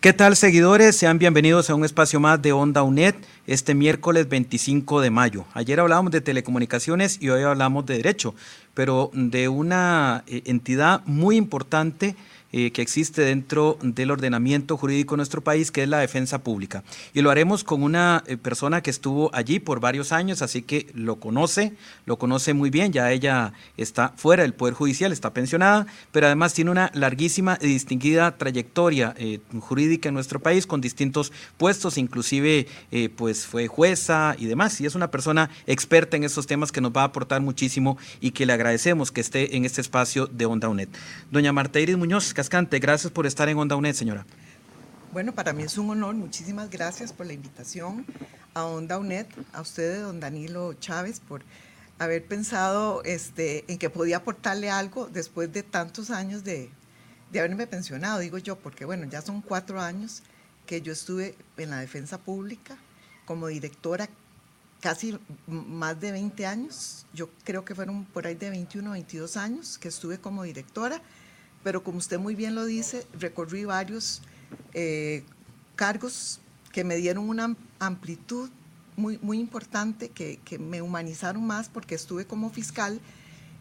¿Qué tal seguidores? Sean bienvenidos a un espacio más de Onda UNED este miércoles 25 de mayo. Ayer hablábamos de telecomunicaciones y hoy hablamos de derecho, pero de una eh, entidad muy importante eh, que existe dentro del ordenamiento jurídico de nuestro país, que es la defensa pública. Y lo haremos con una eh, persona que estuvo allí por varios años, así que lo conoce, lo conoce muy bien, ya ella está fuera del Poder Judicial, está pensionada, pero además tiene una larguísima y distinguida trayectoria eh, jurídica en nuestro país con distintos puestos, inclusive pues fue jueza y demás, y es una persona experta en estos temas que nos va a aportar muchísimo y que le agradecemos que esté en este espacio de Onda UNED. Doña Marta Iris Muñoz, Cascante, gracias por estar en Onda UNED, señora. Bueno, para mí es un honor. Muchísimas gracias por la invitación a Onda UNED, a ustedes, don Danilo Chávez, por haber pensado este, en que podía aportarle algo después de tantos años de, de haberme pensionado, digo yo, porque bueno, ya son cuatro años que yo estuve en la defensa pública como directora casi más de 20 años, yo creo que fueron por ahí de 21 22 años que estuve como directora pero como usted muy bien lo dice, recorrí varios eh, cargos que me dieron una amplitud muy, muy importante, que, que, me humanizaron más porque estuve como fiscal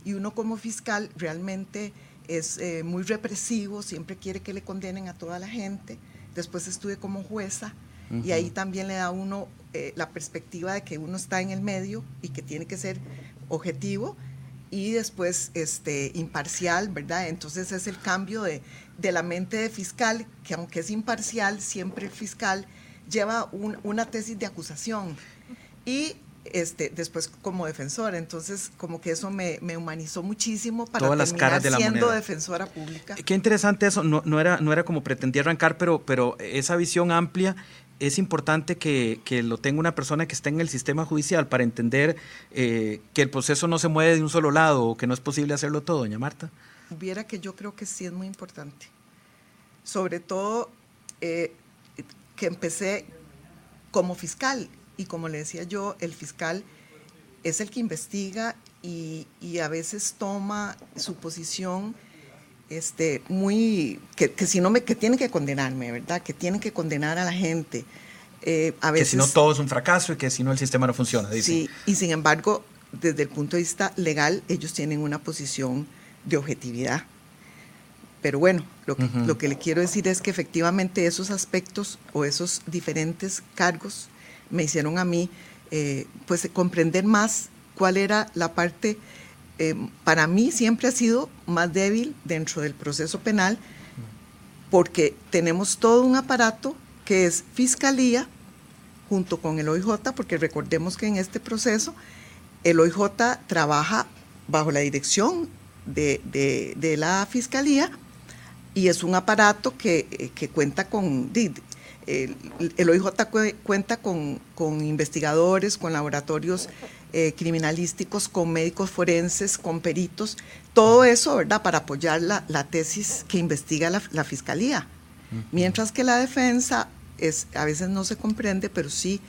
y uno como fiscal realmente es eh, muy represivo, siempre quiere que le condenen a toda la gente. Después estuve como jueza y ahí también le da a uno eh, la perspectiva de que uno está en el medio y que tiene que ser objetivo y después este, imparcial, ¿verdad? Entonces es el cambio de, de la mente de fiscal, que aunque es imparcial, siempre el fiscal lleva una tesis de acusación. Y este, después como defensora. Entonces, como que eso me, me humanizó muchísimo para Todas las caras de la siendo defensora pública. Qué interesante eso. No, no, era, no era como pretendía arrancar, pero, pero esa visión amplia es importante que, que, lo tenga una persona que esté en el sistema judicial para entender eh, que el proceso no se mueve de un solo lado o que no es posible hacerlo todo, doña Marta. Viera que yo creo que sí es muy importante. Sobre todo eh, que empecé como fiscal y como le decía yo, el fiscal es el que investiga y, y a veces toma su posición este, muy, que, que, si no me, que tiene que condenarme, ¿verdad? Que tiene que condenar a la gente. Eh, a veces, que si no todo es un fracaso y que si no el sistema no funciona. Dice. Sí, y sin embargo, desde el punto de vista legal, ellos tienen una posición de objetividad. Pero bueno, lo que, uh -huh. lo que le quiero decir es que efectivamente esos aspectos o esos diferentes cargos me hicieron a mí eh, pues comprender más cuál era la parte eh, para mí siempre ha sido más débil dentro del proceso penal porque tenemos todo un aparato que es fiscalía junto con el OIJ, porque recordemos que en este proceso el OIJ trabaja bajo la dirección de, la fiscalía y es un aparato que, que cuenta con, el, el OIJ cuenta con, investigadores, con laboratorios eh, criminalísticos, con médicos forenses, con peritos, todo eso, ¿verdad?, para apoyar la, la tesis que investiga la, la Fiscalía. Uh -huh. Mientras que la defensa es, a veces no se comprende, pero sí,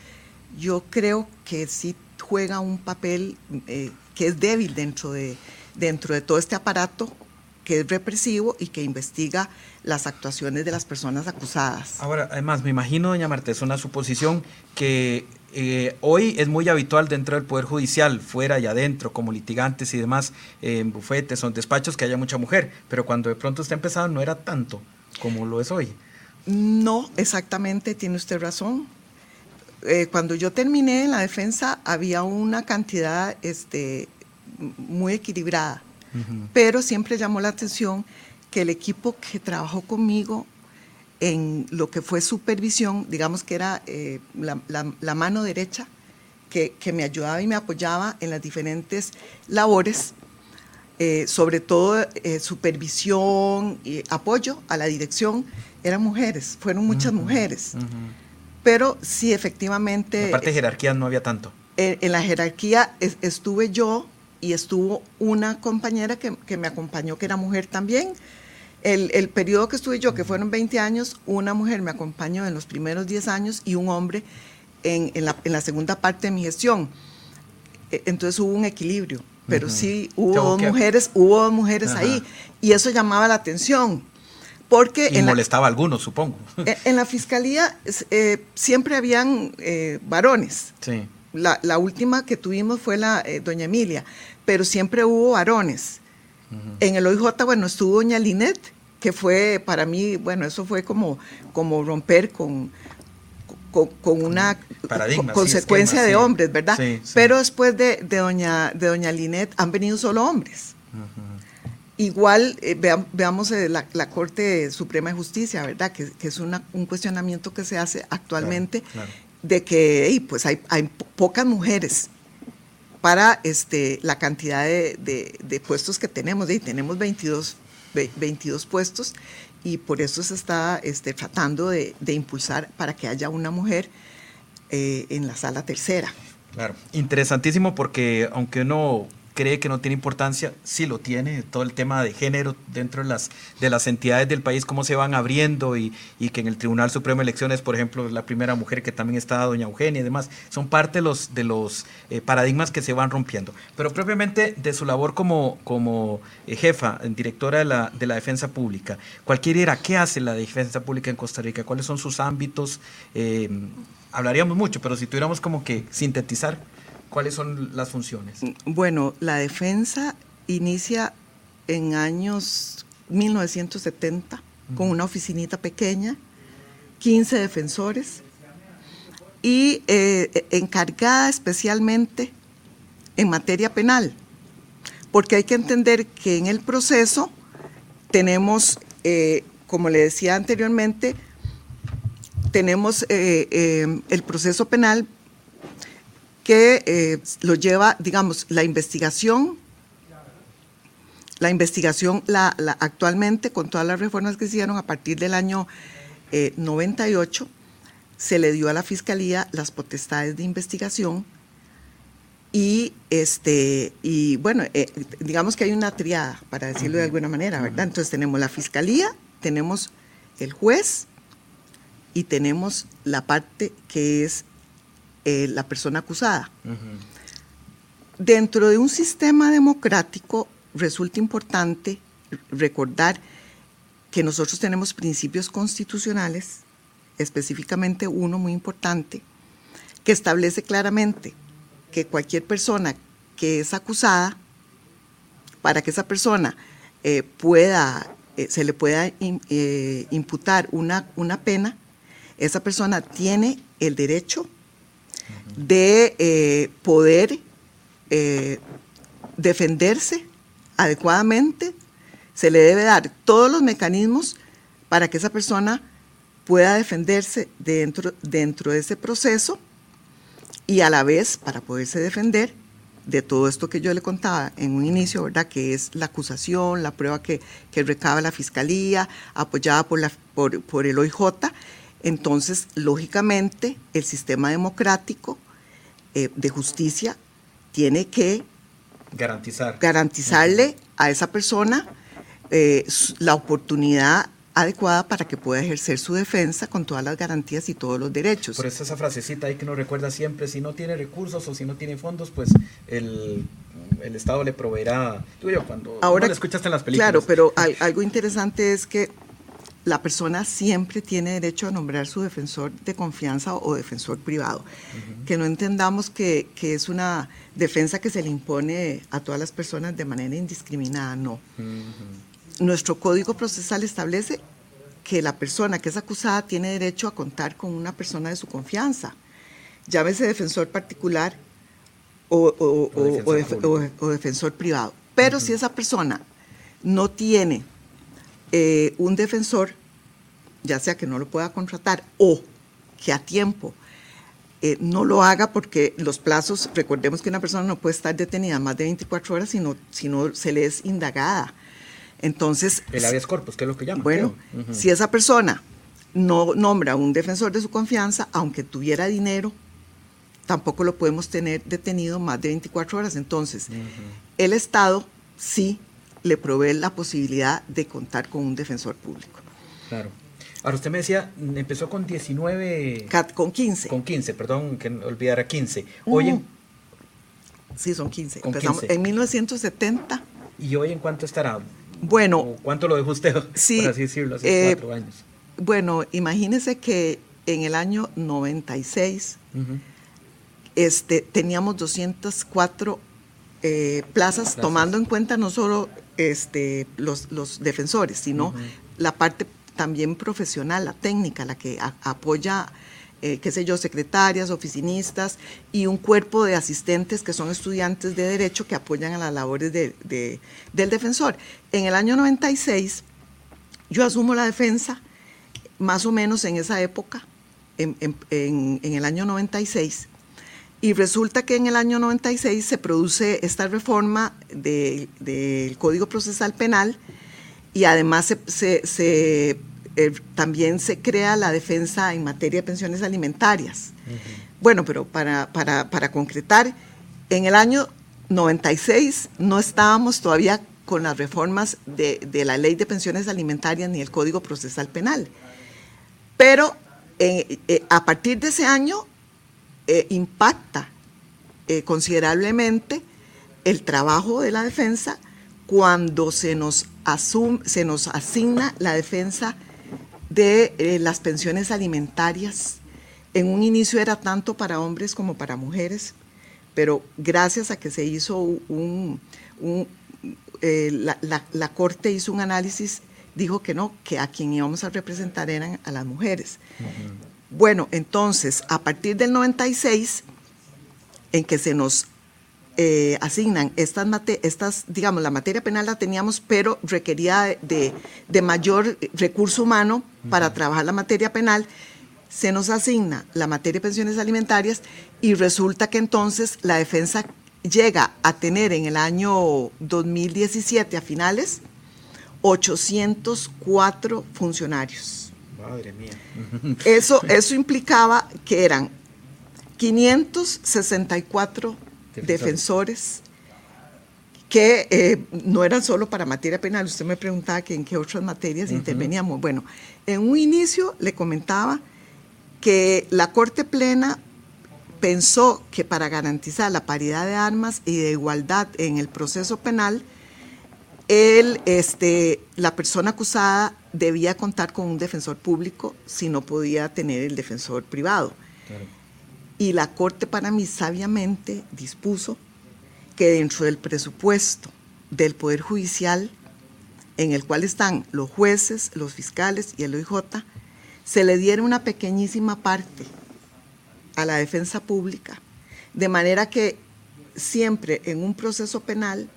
yo creo que sí juega un papel eh, que es débil dentro de, dentro de todo este aparato que es represivo y que investiga las actuaciones de las personas acusadas. Ahora, además, me imagino, doña Marta, es una suposición que eh, hoy es muy habitual dentro del Poder Judicial, fuera y adentro, como litigantes y demás, eh, en bufetes o en despachos, que haya mucha mujer, pero cuando de pronto está empezando no era tanto como lo es hoy. No, exactamente, tiene usted razón. Eh, cuando yo terminé en la defensa había una cantidad este, muy equilibrada, uh -huh. pero siempre llamó la atención que el equipo que trabajó conmigo en lo que fue supervisión, digamos que era eh, la, la, la, mano derecha que, que, me ayudaba y me apoyaba en las diferentes labores, eh, sobre todo eh, supervisión y apoyo a la dirección, eran mujeres, fueron muchas mujeres. Pero sí, efectivamente... En parte de jerarquía no había tanto. En, la jerarquía estuve yo y estuvo una compañera que, que, me acompañó, que era mujer también. El, el periodo que estuve yo, que fueron 20 años, una mujer me acompañó en los primeros 10 años y un hombre en, en, la, en la segunda parte de mi gestión. E, entonces hubo un equilibrio, pero sí hubo dos mujeres, hubo dos mujeres ahí y eso llamaba la atención. Porque y molestaba a algunos, supongo. E, en, la fiscalía eh, siempre habían eh, varones. Sí. La, la, última que tuvimos fue la eh, doña Emilia, pero siempre hubo varones. En el OIJ, bueno, estuvo doña Linet, que fue para mí, bueno, eso fue como, como romper con, con, una consecuencia de hombres, ¿verdad? Pero después de, doña, de doña Linet han venido solo hombres. Igual eh, veamos eh, la, Corte Suprema de Justicia, ¿verdad? Que, es un cuestionamiento que se hace actualmente de que pues hay, pocas mujeres para este, la cantidad de, puestos que tenemos. Y tenemos 22, 22 puestos y por eso se está este, tratando de, impulsar para que haya una mujer eh, en la sala tercera. Claro, interesantísimo porque aunque uno cree que no tiene importancia, sí lo tiene, todo el tema de género dentro de las, de las entidades del país, cómo se van abriendo y, que en el Tribunal Supremo de Elecciones, por ejemplo, la primera mujer que también está, doña Eugenia y demás, son parte de los, de los eh, paradigmas que se van rompiendo. Pero propiamente de su labor como, como eh, jefa, directora de la, de la Defensa Pública, cualquiera era, ¿qué hace la Defensa Pública en Costa Rica? ¿Cuáles son sus ámbitos? Eh, hablaríamos mucho, pero si tuviéramos como que sintetizar ¿Cuáles son las funciones? Bueno, la defensa inicia en años 1970 con una oficinita pequeña, 15 defensores y eh, encargada especialmente en materia penal, porque hay que entender que en el proceso tenemos, eh, como le decía anteriormente, tenemos eh, el proceso penal que eh, lo lleva, digamos, la investigación, la investigación la, actualmente con todas las reformas que se hicieron a partir del año 98, eh, se le dio a la Fiscalía las potestades de investigación y, este, y bueno, eh, digamos que hay una triada, para decirlo de alguna manera, ¿verdad? Entonces tenemos la Fiscalía, tenemos el juez y tenemos la parte que es eh, la persona acusada. Dentro de un sistema democrático resulta importante recordar que nosotros tenemos principios constitucionales, específicamente uno muy importante, que establece claramente que cualquier persona que es acusada, para que esa persona eh, pueda, eh, se le pueda imputar una, una pena, esa persona tiene el derecho de eh, poder eh, defenderse adecuadamente, se le debe dar todos los mecanismos para que esa persona pueda defenderse dentro, dentro de ese proceso y a la vez para poderse defender de todo esto que yo le contaba en un inicio, ¿verdad? Que es la acusación, la prueba que, que recaba la fiscalía, apoyada por, la, por, por el OIJ. Entonces, lógicamente, el sistema democrático eh, de justicia tiene que garantizar garantizarle a esa persona eh, la oportunidad adecuada para que pueda ejercer su defensa con todas las garantías y todos los derechos. Por eso esa frasecita ahí que nos recuerda siempre, si no tiene recursos o si no tiene fondos, pues el, el Estado le proveerá, tú yo, cuando Ahora, lo escuchaste en las películas. Claro, pero algo interesante es que la persona siempre tiene derecho a nombrar su defensor de confianza o, defensor privado. Que no entendamos que, es una defensa que se le impone a todas las personas de manera indiscriminada, no. Nuestro código procesal establece que la persona que es acusada tiene derecho a contar con una persona de su confianza, llámese defensor particular o, defensor, privado. Pero si esa persona no tiene eh, un defensor, ya sea que no lo pueda contratar o que a tiempo eh, no lo haga porque los plazos, recordemos que una persona no puede estar detenida más de 24 horas si no, si no se le es indagada. Entonces... El habeas corpus, que es lo que llaman. Bueno, si esa persona no nombra un defensor de su confianza, aunque tuviera dinero, tampoco lo podemos tener detenido más de 24 horas. Entonces, el Estado sí le provee la posibilidad de contar con un defensor público. Claro. Ahora, usted me decía, empezó con 19... con 15. Con 15, perdón, que olvidara 15. Hoy en... Sí, son 15. Empezamos en 1970. ¿Y hoy en cuánto estará? Bueno. ¿Cuánto lo dejó usted, sí, por así decirlo, hace eh, cuatro años? Bueno, imagínese que en el año 96 este, teníamos 204 eh, plazas, tomando en cuenta no solo este, los, los defensores, sino la parte también profesional, la técnica, la que apoya, eh, qué sé yo, secretarias, oficinistas y un cuerpo de asistentes que son estudiantes de derecho que apoyan a las labores de, del defensor. En el año 96 yo asumo la defensa más o menos en esa época, en, en, en el año 96, y resulta que en el año 96 se produce esta reforma del Código Procesal Penal y además se, eh, también se crea la defensa en materia de pensiones alimentarias. Bueno, pero para, para, concretar, en el año 96 no estábamos todavía con las reformas de, la ley de pensiones alimentarias ni el Código Procesal Penal. Pero eh, eh, a partir de ese año eh, impacta eh, considerablemente el trabajo de la defensa cuando se nos, se nos asigna la defensa de eh, las pensiones alimentarias. En un inicio era tanto para hombres como para mujeres, pero gracias a que se hizo un, la, Corte hizo un análisis, dijo que no, que a quien íbamos a representar eran a las mujeres. Bueno, entonces, a partir del 96, en que se nos eh, asignan estas, estas, digamos, la materia penal la teníamos, pero requería de, mayor recurso humano para trabajar la materia penal, se nos asigna la materia de pensiones alimentarias y resulta que entonces la defensa llega a tener en el año 2017 a finales 804 funcionarios. Madre mía. Eso, eso implicaba que eran 564 defensores, que eh, no eran solo para materia penal. Usted me preguntaba que en qué otras materias interveníamos. Bueno, en un inicio le comentaba que la Corte Plena pensó que para garantizar la paridad de armas y de igualdad en el proceso penal, él, este, la persona acusada debía contar con un defensor público si no podía tener el defensor privado. Y la Corte para mí sabiamente dispuso que dentro del presupuesto del Poder Judicial, en el cual están los jueces, los fiscales y el OIJ, se le diera una pequeñísima parte a la defensa pública, de manera que siempre en un proceso penal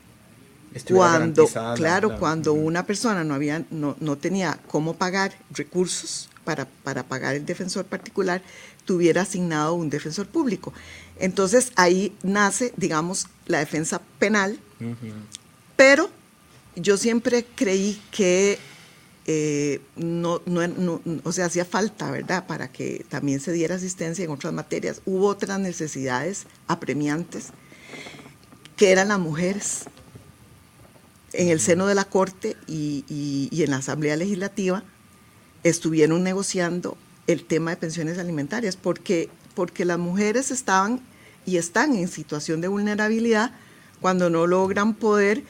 cuando, claro, cuando una persona no, había, no, no, tenía cómo pagar recursos para, para, pagar el defensor particular, tuviera asignado un defensor público. Entonces ahí nace, digamos, la defensa penal, pero yo siempre creí que eh, no, no, o sea, hacía falta, ¿verdad?, para que también se diera asistencia en otras materias. Hubo otras necesidades apremiantes, que eran las mujeres en el seno de la Corte y, en la Asamblea Legislativa estuvieron negociando el tema de pensiones alimentarias, porque, porque las mujeres estaban y están en situación de vulnerabilidad cuando no logran poder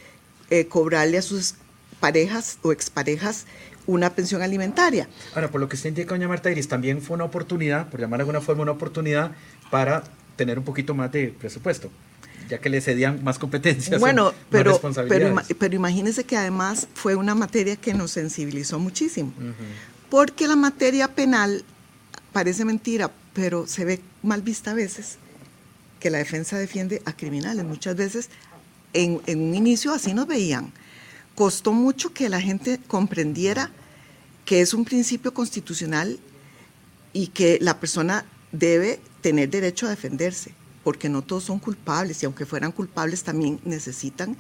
eh, cobrarle a sus parejas o exparejas una pensión alimentaria. Ahora, por lo que usted indica, doña Marta Iris, también fue una oportunidad, por llamar de alguna forma una oportunidad, para tener un poquito más de presupuesto ya que le cedían más competencias. Bueno, pero, pero, pero, imagínese que además fue una materia que nos sensibilizó muchísimo, porque la materia penal parece mentira, pero se ve mal vista a veces que la defensa defiende a criminales. Muchas veces en, en un inicio así nos veían. Costó mucho que la gente comprendiera que es un principio constitucional y que la persona debe tener derecho a defenderse, porque no todos son culpables y aunque fueran culpables también necesitan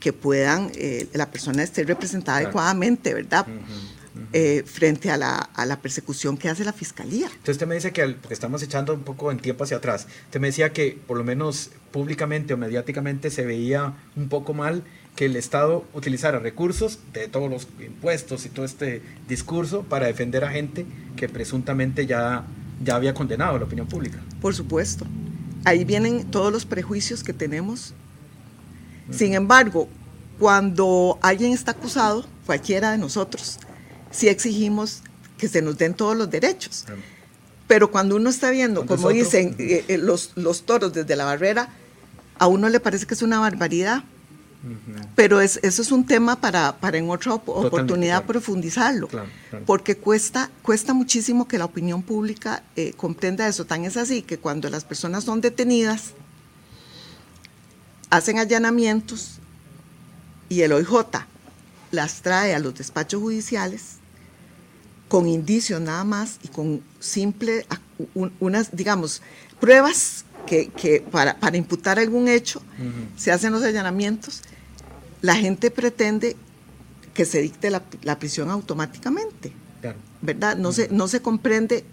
que puedan, eh, la persona esté representada adecuadamente, ¿verdad? Eh, frente a la, a la, persecución que hace la fiscalía. Entonces usted me dice que, porque estamos echando un poco en tiempo hacia atrás, usted me decía que por lo menos públicamente o mediáticamente se veía un poco mal que el Estado utilizara recursos de todos los impuestos y todo este discurso para defender a gente que presuntamente ya, ya había condenado a la opinión pública. Por supuesto. Ahí vienen todos los prejuicios que tenemos. Sin embargo, cuando alguien está acusado, cualquiera de nosotros, sí exigimos que se nos den todos los derechos. Pero cuando uno está viendo, como dicen eh, eh, los, los toros desde la barrera, a uno le parece que es una barbaridad. Pero es, eso es un tema para, para en otra oportunidad profundizarlo, porque cuesta, cuesta muchísimo que la opinión pública eh, comprenda eso. Tan es así que cuando las personas son detenidas, hacen allanamientos y el OIJ las trae a los despachos judiciales con indicios nada más y con simple, unas, digamos, pruebas que, que para, para, imputar algún hecho, se hacen los allanamientos, la gente pretende que se dicte la, la prisión automáticamente, ¿verdad? No, se, no se comprende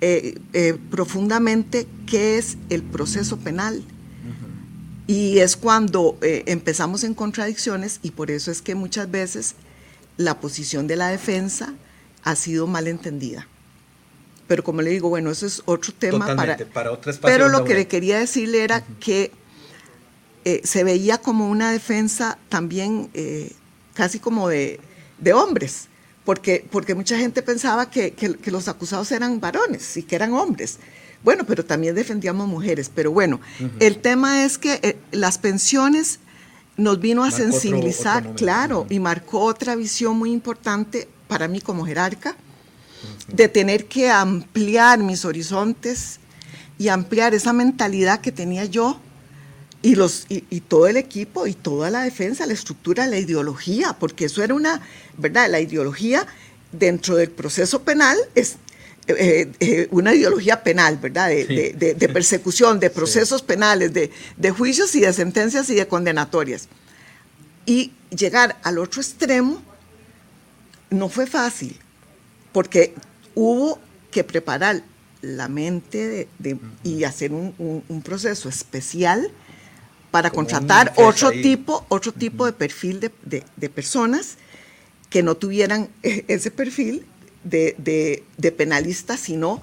eh, eh, profundamente qué es el proceso penal. Y es cuando eh, empezamos en contradicciones y por eso es que muchas veces la posición de la defensa ha sido mal entendida. Pero como le digo, bueno, eso es otro tema para, para otro espacio Pero lo que le quería decirle era que eh, se veía como una defensa también eh, casi como de, de, hombres, porque, porque mucha gente pensaba que, que, que los acusados eran varones y que eran hombres. Bueno, pero también defendíamos mujeres. Pero bueno, el tema es que eh, las pensiones nos vino a sensibilizar, claro, y marcó otra visión muy importante para mí como jerarca, de tener que ampliar mis horizontes y ampliar esa mentalidad que tenía yo y, los, y, todo el equipo y toda la defensa, la estructura, la ideología, porque eso era una, ¿verdad? La ideología dentro del proceso penal es eh, eh, una ideología penal, ¿verdad? De, persecución, de procesos penales, de, juicios y de sentencias y de condenatorias. Y llegar al otro extremo no fue fácil, porque hubo que preparar la mente y hacer un, proceso especial para contratar otro tipo, otro tipo de perfil de, personas que no tuvieran ese perfil de, penalista, sino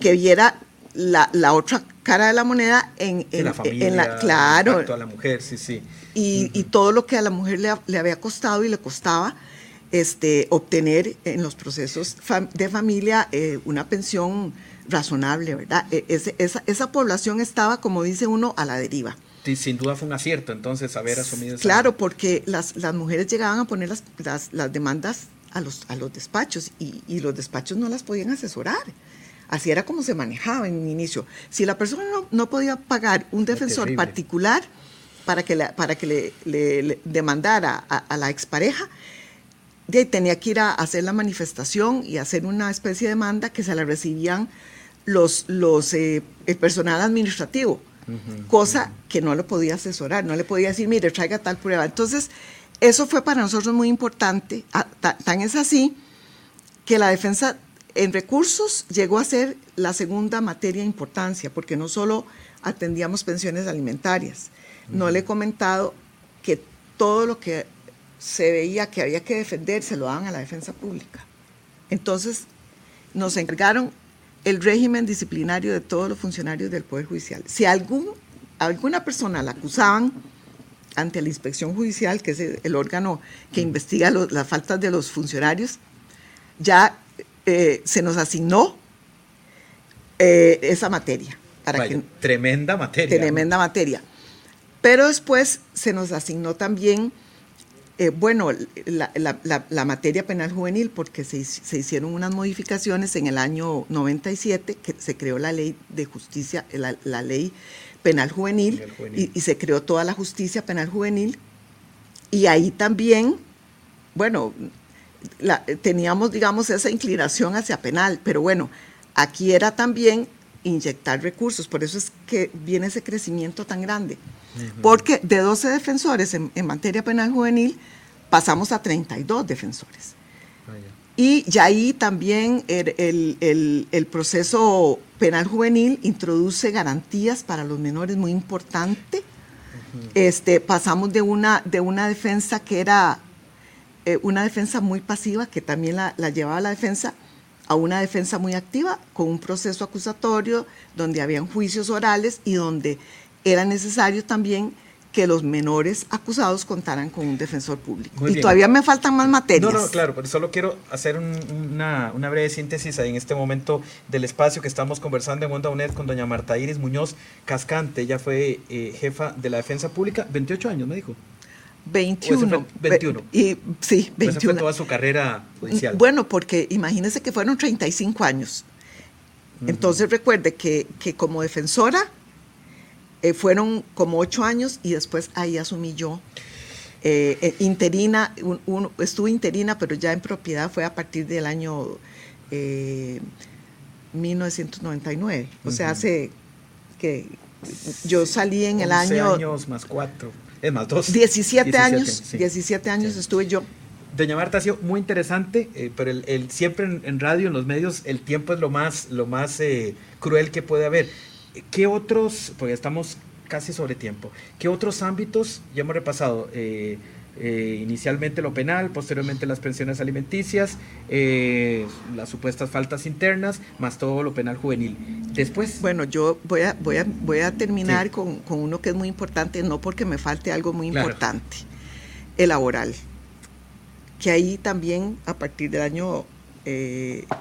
que viera la, la, otra cara de la moneda en, en, la familia, en la, claro. a la mujer, sí, sí. Y, y todo lo que a la mujer le, le, había costado y le costaba este, obtener en los procesos de familia eh, una pensión razonable, ¿verdad? E, esa, esa población estaba, como dice uno, a la deriva. Sí, sin duda fue un acierto entonces haber asumido esa... Claro, porque las, las mujeres llegaban a poner las, las, las demandas a los, a los despachos y, los despachos no las podían asesorar. Así era como se manejaba en un inicio. Si la persona no, podía pagar un defensor particular para que, para que le, demandara a, la expareja, de, tenía que ir a hacer la manifestación y hacer una especie de demanda que se la recibían los, los, eh, el personal administrativo, cosa que no le podía asesorar, no le podía decir, mire, traiga tal prueba. Entonces, eso fue para nosotros muy importante, tan es así que la defensa en recursos llegó a ser la segunda materia de importancia, porque no solo atendíamos pensiones alimentarias, no le he comentado que todo lo que se veía que había que defender se lo daban a la defensa pública. Entonces nos encargaron el régimen disciplinario de todos los funcionarios del Poder Judicial. Si algún, alguna persona la acusaban, ante la inspección judicial, que es el órgano que investiga las faltas de los funcionarios, ya eh, se nos asignó eh, esa materia. Para tremenda materia. Tremenda materia. Pero después se nos asignó también, eh, bueno, la, materia penal juvenil, porque se, hicieron unas modificaciones en el año 97, que se creó la ley de justicia, la ley penal juvenil, Y, se creó toda la justicia penal juvenil. Y ahí también, bueno, teníamos, digamos, esa inclinación hacia penal, pero bueno, aquí era también inyectar recursos, por eso es que viene ese crecimiento tan grande. Porque de 12 defensores en, materia penal juvenil pasamos a 32 defensores. Ah, y ya ahí también el, proceso penal juvenil introduce garantías para los menores muy importante. este, pasamos de una, de una defensa que era eh, una defensa muy pasiva, que también la, la llevaba la defensa, a una defensa muy activa, con un proceso acusatorio donde habían juicios orales y donde era necesario también que los menores acusados contaran con un defensor público. y todavía me faltan más materias. No, no, claro, pero solo quiero hacer una, una, breve síntesis ahí en este momento del espacio que estamos conversando en Onda UNED con doña Marta Iris Muñoz Cascante. Ella fue eh, jefa de la defensa pública, 28 años me dijo. 21. 21. Y, sí, 21. fue toda su carrera judicial. Bueno, porque imagínese que fueron 35 años. Entonces recuerde que, que como defensora eh, fueron como ocho años y después ahí asumí yo. Eh, eh, interina, estuve interina, pero ya en propiedad fue a partir del año 1999. O sea, hace que yo salí en el año... años más cuatro, es más dos. 17, años, 17 años estuve yo. Doña Marta ha sido muy interesante, pero el, siempre en, radio, en los medios, el tiempo es lo más, lo más cruel que puede haber. ¿Qué otros, porque estamos casi sobre tiempo, qué otros ámbitos, ya hemos repasado, eh, eh, inicialmente lo penal, posteriormente las pensiones alimenticias, eh, las supuestas faltas internas, más todo lo penal juvenil. Después. Bueno, yo voy a, voy a, voy a terminar con, uno que es muy importante, no porque me falte algo muy importante, el laboral, que ahí también a partir del año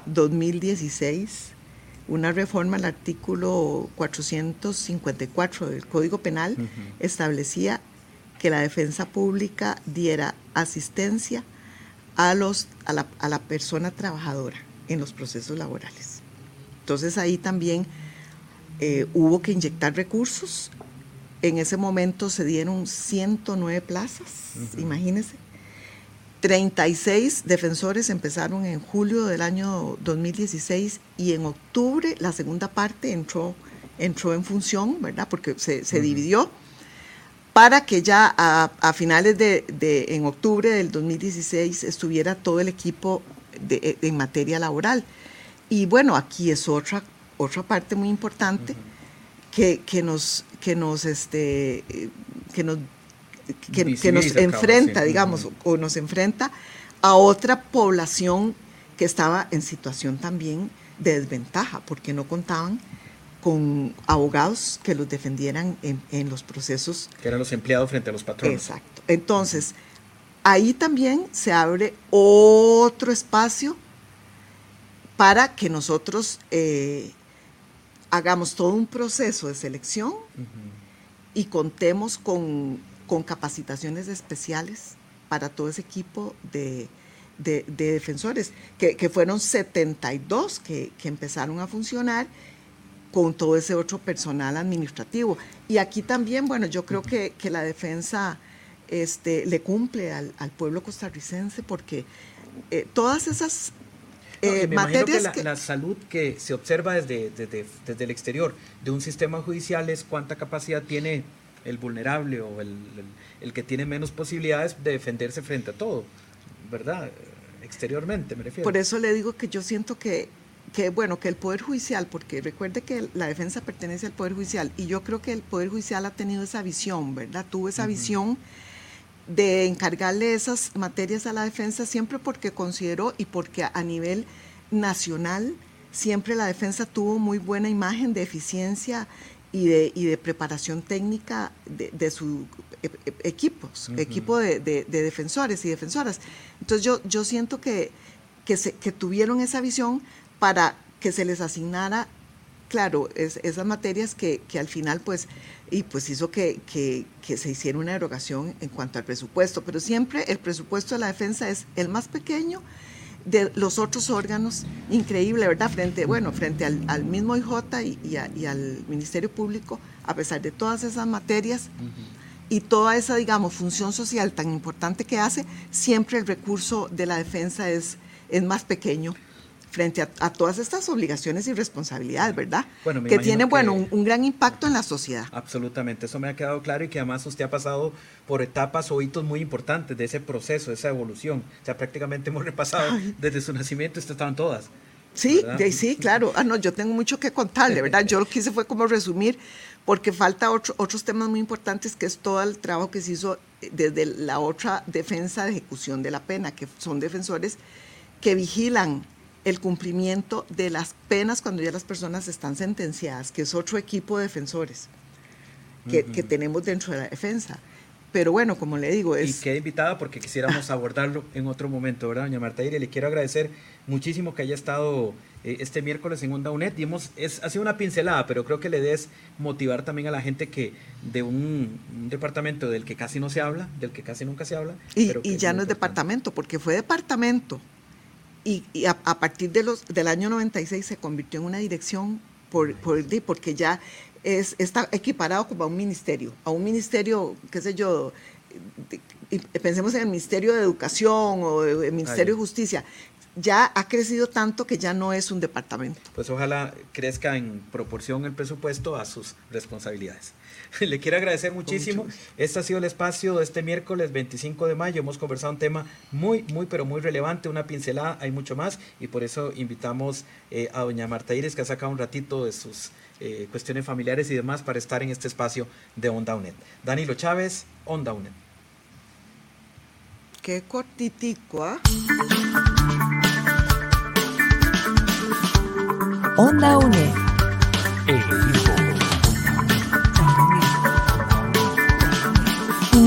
2016 una reforma al artículo 454 del Código Penal establecía que la defensa pública diera asistencia a, los, a, la, persona trabajadora en los procesos laborales. Entonces ahí también eh, hubo que inyectar recursos. En ese momento se dieron 109 plazas, imagínense. 36 defensores empezaron en julio del año 2016 y en octubre la segunda parte entró, entró en función, ¿verdad? Porque se, dividió para que ya a, finales de, en octubre del 2016 estuviera todo el equipo de, en materia laboral. Y bueno, aquí es otra, otra parte muy importante que, que, nos, que, nos, este, que nos que, nos enfrenta, digamos, o nos enfrenta a otra población que estaba en situación también de desventaja, porque no contaban con abogados que los defendieran en, los procesos. Que eran los empleados frente a los patrones. Exacto. Entonces, ahí también se abre otro espacio para que nosotros eh, hagamos todo un proceso de selección y contemos con con capacitaciones especiales para todo ese equipo de, defensores, que, fueron 72 que, empezaron a funcionar con todo ese otro personal administrativo. Y aquí también, bueno, yo creo que, la defensa este, le cumple al, pueblo costarricense porque eh, todas esas eh, materias que la, salud que se observa desde, desde, desde, el exterior de un sistema judicial es cuánta capacidad tiene el vulnerable o el, el, que tiene menos posibilidades de defenderse frente a todo, ¿verdad? Exteriormente, me refiero. Por eso le digo que yo siento que, que, bueno, que el Poder Judicial, porque recuerde que la defensa pertenece al Poder Judicial, y yo creo que el Poder Judicial ha tenido esa visión, ¿verdad? Tuvo esa visión de encargarle esas materias a la defensa siempre porque consideró y porque a nivel nacional siempre la defensa tuvo muy buena imagen de eficiencia y de, y de preparación técnica de, sus e, e, equipos, equipo de, defensores y defensoras. Entonces yo, yo siento que, que, se, que tuvieron esa visión para que se les asignara, claro, esas materias que, que, al final pues, y pues hizo que, que, que se hiciera una erogación en cuanto al presupuesto, pero siempre el presupuesto de la defensa es el más pequeño de los otros órganos, increíble, ¿verdad? Frente, bueno, frente al, mismo IJ y, al Ministerio Público, a pesar de todas esas materias y toda esa, digamos, función social tan importante que hace, siempre el recurso de la defensa es, es más pequeño frente a, todas estas obligaciones y responsabilidades, ¿verdad? Bueno, que tiene, bueno, un, gran impacto en la sociedad. Absolutamente, eso me ha quedado claro y que además usted ha pasado por etapas o hitos muy importantes de ese proceso, de esa evolución. O sea, prácticamente hemos repasado desde su nacimiento, estas estaban todas. Sí, sí, claro. Ah, no, yo tengo mucho que contarle, ¿verdad? Yo lo que hice fue como resumir, porque falta otros temas muy importantes, que es todo el trabajo que se hizo desde la otra defensa de ejecución de la pena, que son defensores que vigilan el cumplimiento de las penas cuando ya las personas están sentenciadas, que es otro equipo de defensores que, tenemos dentro de la defensa. Pero bueno, como le digo, es... Y queda invitada porque quisiéramos abordarlo en otro momento, ¿verdad, doña Marta Y Le quiero agradecer muchísimo que haya estado eh, este miércoles en Onda UNED. Y es, ha sido una pincelada, pero creo que le des motivar también a la gente que de un, departamento del que casi no se habla, del que casi nunca se habla. Y, y ya no es departamento, porque fue departamento y, a, partir de los, del año 96 se convirtió en una dirección por, por, porque ya es, está equiparado como a un ministerio, a un ministerio, qué sé yo, pensemos en el Ministerio de Educación o el Ministerio de Justicia, ya ha crecido tanto que ya no es un departamento. Pues ojalá crezca en proporción el presupuesto a sus responsabilidades. Le quiero agradecer muchísimo. Este ha sido el espacio de este miércoles 25 de mayo. Hemos conversado un tema muy, muy, pero muy relevante, una pincelada, hay mucho más y por eso invitamos eh, a doña Marta Iris que ha sacado un ratito de sus eh, cuestiones familiares y demás para estar en este espacio de Onda UNED. Danilo Chávez, Onda UNED. Qué cortitico, ¿ah? Onda UNED.